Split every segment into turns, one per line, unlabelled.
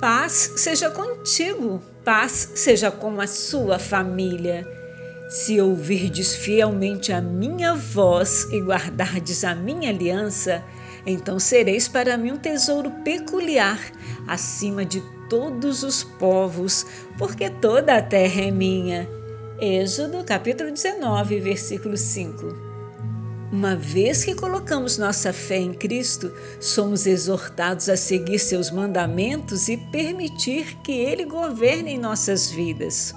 Paz seja contigo, paz seja com a sua família. Se ouvirdes fielmente a minha voz e guardardes a minha aliança, então sereis para mim um tesouro peculiar, acima de todos os povos, porque toda a terra é minha. Êxodo capítulo 19, versículo 5. Uma vez que colocamos nossa fé em Cristo, somos exortados a seguir seus mandamentos e permitir que Ele governe em nossas vidas.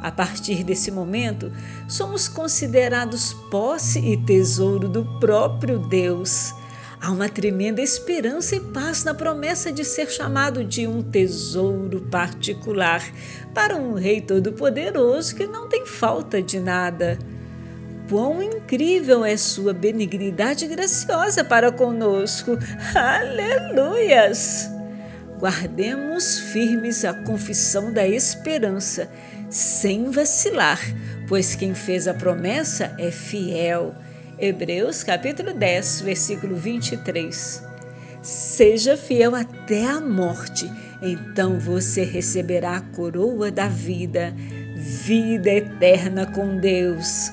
A partir desse momento, somos considerados posse e tesouro do próprio Deus. Há uma tremenda esperança e paz na promessa de ser chamado de um tesouro particular para um Rei Todo-Poderoso que não tem falta de nada. Quão incrível é sua benignidade graciosa para conosco. Aleluias! Guardemos firmes a confissão da esperança, sem vacilar, pois quem fez a promessa é fiel. Hebreus capítulo 10, versículo 23. Seja fiel até a morte, então você receberá a coroa da vida, vida eterna com Deus.